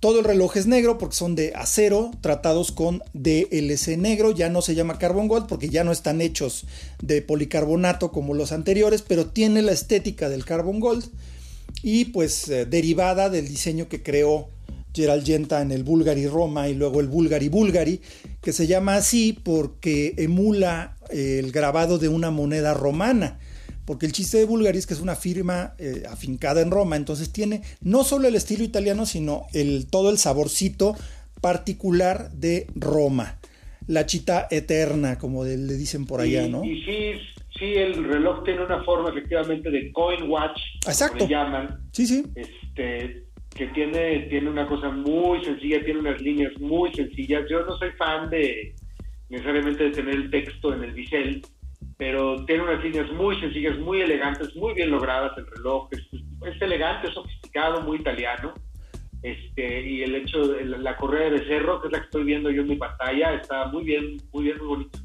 Todo el reloj es negro porque son de acero tratados con DLC negro. Ya no se llama Carbon Gold porque ya no están hechos de policarbonato como los anteriores, pero tiene la estética del Carbon Gold y pues eh, derivada del diseño que creó Gerald Genta en el Bulgari Roma y luego el Bulgari Bulgari, que se llama así porque emula el grabado de una moneda romana. Porque el chiste de Bulgari es que es una firma eh, afincada en Roma, entonces tiene no solo el estilo italiano, sino el, todo el saborcito particular de Roma. La chita eterna, como le dicen por allá, ¿no? Y sí, sí, el reloj tiene una forma efectivamente de coin watch, Exacto. Como le llaman. Sí, sí. Este, que tiene, tiene una cosa muy sencilla, tiene unas líneas muy sencillas. Yo no soy fan de necesariamente de tener el texto en el bisel, pero tiene unas líneas muy sencillas, muy elegantes, muy bien logradas el reloj. Es, elegante, es sofisticado, muy italiano. Este, y el hecho de la correa de cerro, que es la que estoy viendo yo en mi pantalla, está muy bien, muy bien, muy bonito.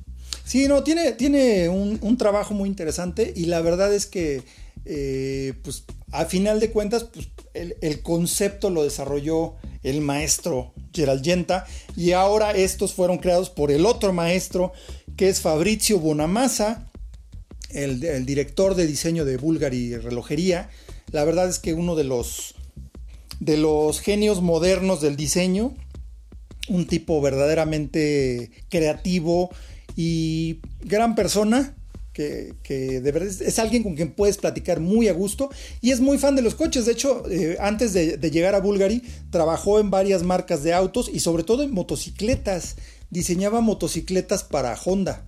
Sí, no, tiene, tiene un, un trabajo muy interesante y la verdad es que eh, pues a final de cuentas, pues, el, concepto lo desarrolló el maestro Gerald Yenta. Y ahora estos fueron creados por el otro maestro, que es Fabrizio Bonamassa, el, el director de diseño de Bulgari Relojería. La verdad es que uno de los, de los genios modernos del diseño, un tipo verdaderamente creativo y gran persona que, de verdad es, alguien con quien puedes platicar muy a gusto y es muy fan de los coches. De hecho, eh, antes de, llegar a Bulgari, trabajó en varias marcas de autos y sobre todo en motocicletas. Diseñaba motocicletas para Honda.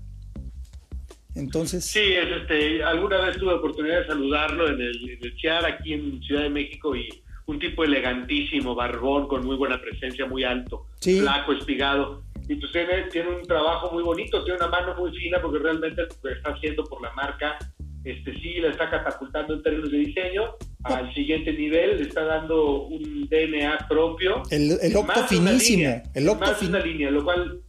Entonces. Sí, es este, alguna vez tuve oportunidad de saludarlo en el, en aquí en Ciudad de México y un tipo elegantísimo, barbón, con muy buena presencia, muy alto, flaco, espigado y pues tiene, tiene un trabajo muy bonito, tiene una mano muy fina porque realmente lo está haciendo por la marca, este sí la está catapultando en términos de diseño al siguiente nivel, le está dando un DNA propio. El, el octo finísimo, el octo más una línea, lo cual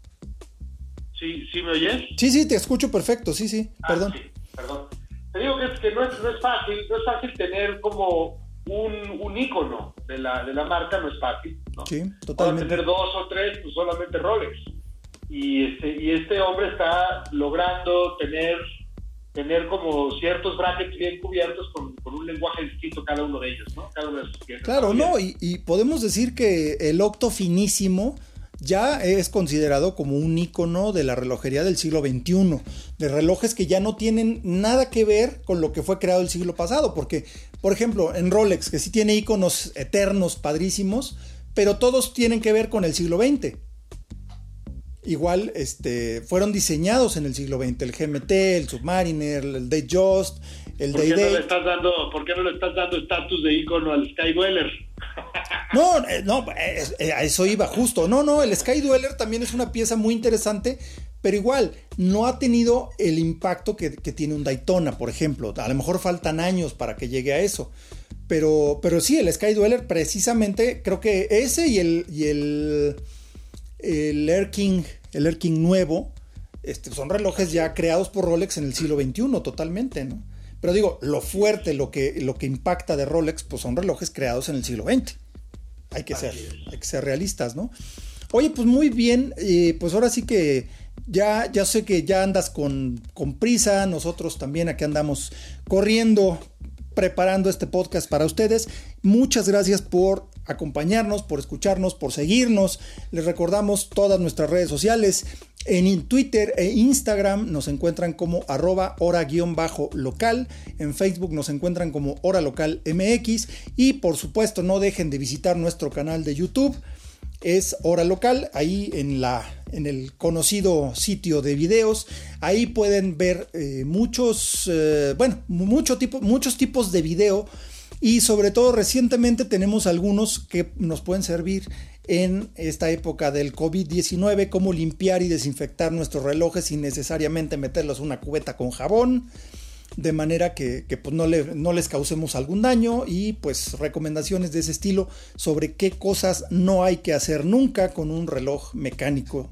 ¿Sí, ¿Sí me oyes? Sí, sí, te escucho perfecto, sí, sí, ah, perdón. Sí, perdón. Te digo que, es, que no, es, no es fácil, no es fácil tener como un, un ícono de la, de la marca no es fácil. ¿No? Sí, totalmente. Para tener dos o tres, pues solamente Rolex. Y este, y este hombre está logrando tener tener como ciertos brackets bien cubiertos con, con, un lenguaje distinto cada uno de ellos, ¿no? Cada uno de sus. Claro, no, y, y, podemos decir que el octo finísimo ya es considerado como un icono de la relojería del siglo XXI, de relojes que ya no tienen nada que ver con lo que fue creado el siglo pasado, porque, por ejemplo, en Rolex, que sí tiene iconos eternos, padrísimos, pero todos tienen que ver con el siglo XX. Igual este, fueron diseñados en el siglo XX, el GMT, el Submariner, el Datejust, el ¿Por qué, no le estás dando, ¿Por qué no le estás dando estatus de icono al Sky Dweller? No, eh, no, eh, a eso iba justo. No, no, el Sky Dweller también es una pieza muy interesante, pero igual no ha tenido el impacto que, tiene un Daytona, por ejemplo. A lo mejor faltan años para que llegue a eso. Pero, pero sí, el Sky Dweller precisamente, creo que ese y el, y el, el Air King, el Air King nuevo, este, son relojes ya creados por Rolex en el siglo XXI totalmente, ¿no? Pero digo, lo fuerte, lo que, lo que impacta de Rolex, pues son relojes creados en el siglo XX. Hay que, ser, hay que ser realistas, ¿no? Oye, pues muy bien, eh, pues ahora sí que ya, ya sé que ya andas con, con prisa, nosotros también aquí andamos corriendo, preparando este podcast para ustedes. Muchas gracias por acompañarnos, por escucharnos, por seguirnos. Les recordamos todas nuestras redes sociales. En Twitter e Instagram nos encuentran como arroba hora-local. En Facebook nos encuentran como hora local MX. Y por supuesto no dejen de visitar nuestro canal de YouTube. Es hora local, ahí en, la, en el conocido sitio de videos. Ahí pueden ver eh, muchos, eh, bueno, muchos tipos de video. Y sobre todo recientemente tenemos algunos que nos pueden servir en esta época del COVID-19, cómo limpiar y desinfectar nuestros relojes sin necesariamente meterlos en una cubeta con jabón, de manera que, pues no, no, les causemos algún daño y pues recomendaciones de ese estilo sobre qué cosas no hay que hacer nunca con un reloj mecánico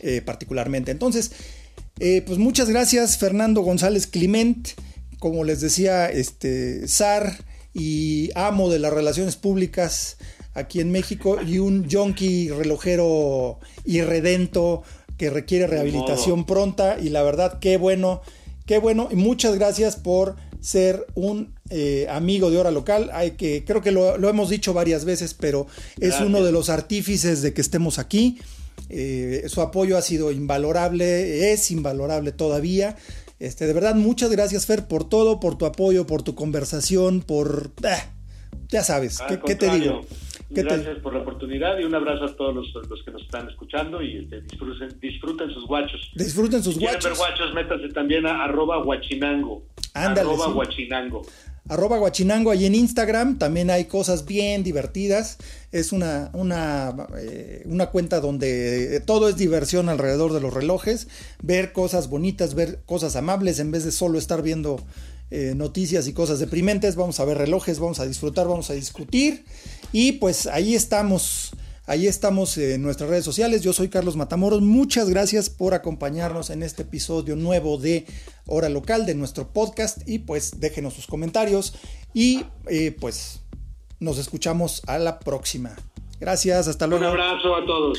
eh, particularmente. Entonces, eh, pues muchas gracias Fernando González Clement, como les decía, este, SAR y amo de las relaciones públicas aquí en México y un junkie relojero irredento que requiere rehabilitación pronta y la verdad qué bueno, qué bueno y muchas gracias por ser un eh, amigo de hora local. Hay que, creo que lo, hemos dicho varias veces, pero es uno de los artífices de que estemos aquí. Eh, su apoyo ha sido invalorable, es invalorable todavía. Este, de verdad, muchas gracias, Fer, por todo, por tu apoyo, por tu conversación, por. Eh, ya sabes, ¿qué, te digo? Gracias por la oportunidad y un abrazo a todos los, que nos están escuchando y este, disfruten, sus guachos. Disfruten sus si guachos. ver guachos, métanse también a arroba guachinango. Ándale, arroba guachinango. Arroba guachinango ahí en Instagram. También hay cosas bien divertidas. Es una, una, eh, una cuenta donde todo es diversión alrededor de los relojes. Ver cosas bonitas, ver cosas amables en vez de solo estar viendo eh, noticias y cosas deprimentes, vamos a ver relojes, vamos a disfrutar, vamos a discutir. Y pues ahí estamos, ahí estamos en nuestras redes sociales. Yo soy Carlos Matamoros. Muchas gracias por acompañarnos en este episodio nuevo de Hora Local de nuestro podcast. Y pues déjenos sus comentarios y eh, pues nos escuchamos a la próxima. Gracias, hasta luego. Un abrazo a todos.